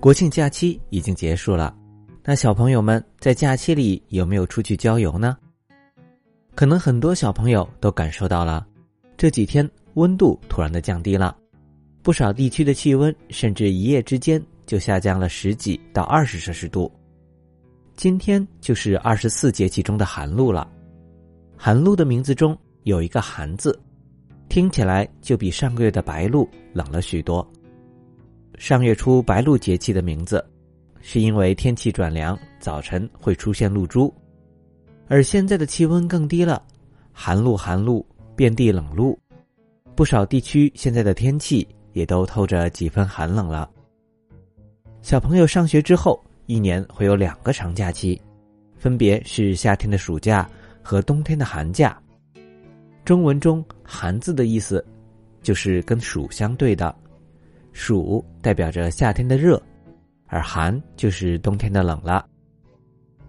国庆假期已经结束了，那小朋友们在假期里有没有出去郊游呢？可能很多小朋友都感受到了，这几天温度突然的降低了，不少地区的气温甚至一夜之间就下降了十几到二十摄氏度。今天就是二十四节气中的寒露了，寒露的名字中有一个“寒”字，听起来就比上个月的白露冷了许多。上月初白露节气的名字，是因为天气转凉，早晨会出现露珠，而现在的气温更低了，寒露寒露，遍地冷露，不少地区现在的天气也都透着几分寒冷了。小朋友上学之后。一年会有两个长假期，分别是夏天的暑假和冬天的寒假。中文中“寒”字的意思，就是跟暑相对的，暑代表着夏天的热，而寒就是冬天的冷了。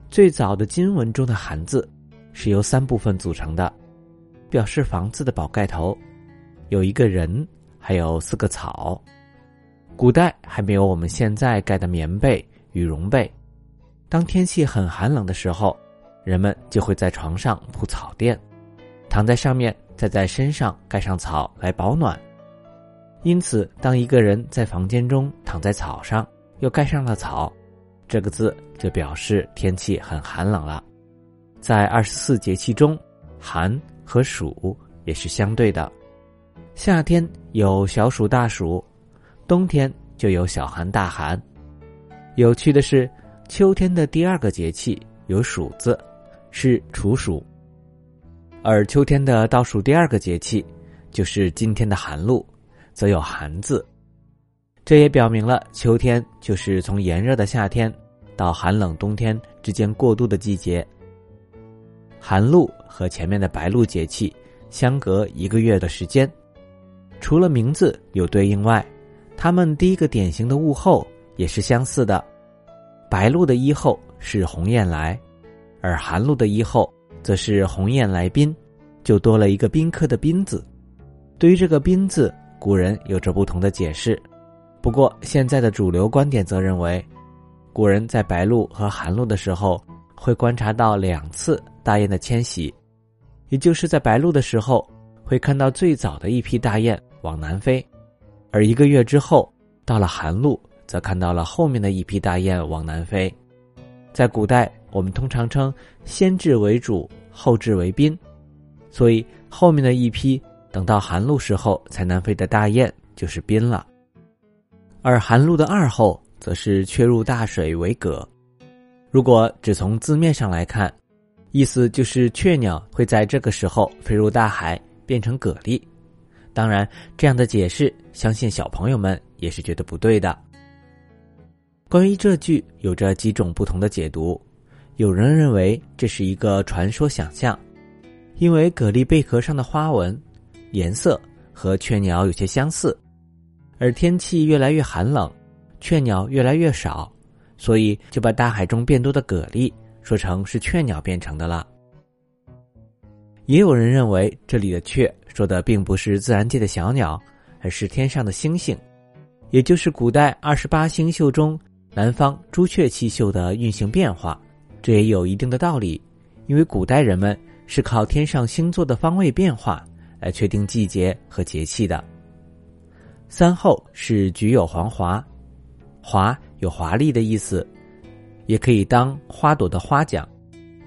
最早的金文中的“寒”字是由三部分组成的，表示房子的宝盖头，有一个人，还有四个草。古代还没有我们现在盖的棉被。羽绒被，当天气很寒冷的时候，人们就会在床上铺草垫，躺在上面，再在身上盖上草来保暖。因此，当一个人在房间中躺在草上，又盖上了草，这个字就表示天气很寒冷了。在二十四节气中，寒和暑也是相对的，夏天有小暑大暑，冬天就有小寒大寒。有趣的是，秋天的第二个节气有“暑”字，是处暑；而秋天的倒数第二个节气，就是今天的寒露，则有“寒”字。这也表明了秋天就是从炎热的夏天到寒冷冬天之间过渡的季节。寒露和前面的白露节气相隔一个月的时间，除了名字有对应外，它们第一个典型的物候。也是相似的，白露的一候是鸿雁来，而寒露的一候则是鸿雁来宾，就多了一个宾客的宾字。对于这个宾字，古人有着不同的解释。不过现在的主流观点则认为，古人在白露和寒露的时候会观察到两次大雁的迁徙，也就是在白露的时候会看到最早的一批大雁往南飞，而一个月之后到了寒露。则看到了后面的一批大雁往南飞，在古代我们通常称先至为主，后至为宾，所以后面的一批等到寒露时候才南飞的大雁就是宾了。而寒露的二候则是却入大水为蛤。如果只从字面上来看，意思就是雀鸟会在这个时候飞入大海变成蛤蜊。当然，这样的解释，相信小朋友们也是觉得不对的。关于这句有着几种不同的解读，有人认为这是一个传说想象，因为蛤蜊贝壳上的花纹颜色和雀鸟有些相似，而天气越来越寒冷，雀鸟越来越少，所以就把大海中变多的蛤蜊说成是雀鸟变成的了。也有人认为这里的雀说的并不是自然界的小鸟，而是天上的星星，也就是古代二十八星宿中。南方朱雀气宿的运行变化，这也有一定的道理，因为古代人们是靠天上星座的方位变化来确定季节和节气的。三后是菊有黄华，华有华丽的意思，也可以当花朵的花讲，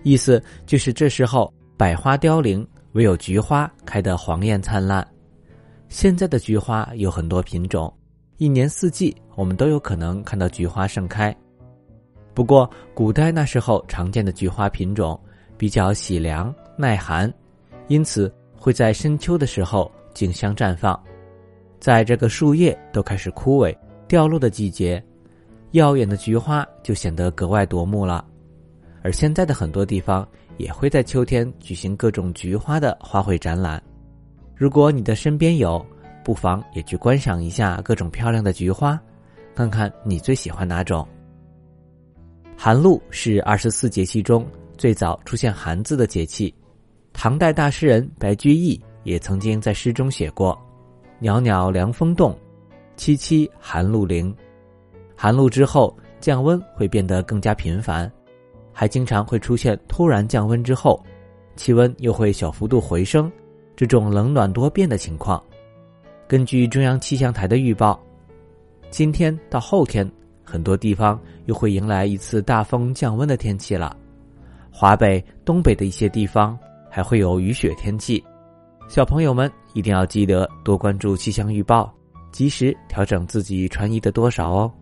意思就是这时候百花凋零，唯有菊花开得黄艳灿烂。现在的菊花有很多品种。一年四季，我们都有可能看到菊花盛开。不过，古代那时候常见的菊花品种比较喜凉耐寒，因此会在深秋的时候竞相绽放。在这个树叶都开始枯萎掉落的季节，耀眼的菊花就显得格外夺目了。而现在的很多地方也会在秋天举行各种菊花的花卉展览。如果你的身边有，不妨也去观赏一下各种漂亮的菊花，看看你最喜欢哪种。寒露是二十四节气中最早出现“寒”字的节气，唐代大诗人白居易也曾经在诗中写过：“袅袅凉风动，凄凄寒露零。”寒露之后，降温会变得更加频繁，还经常会出现突然降温之后，气温又会小幅度回升，这种冷暖多变的情况。根据中央气象台的预报，今天到后天，很多地方又会迎来一次大风降温的天气了。华北、东北的一些地方还会有雨雪天气，小朋友们一定要记得多关注气象预报，及时调整自己穿衣的多少哦。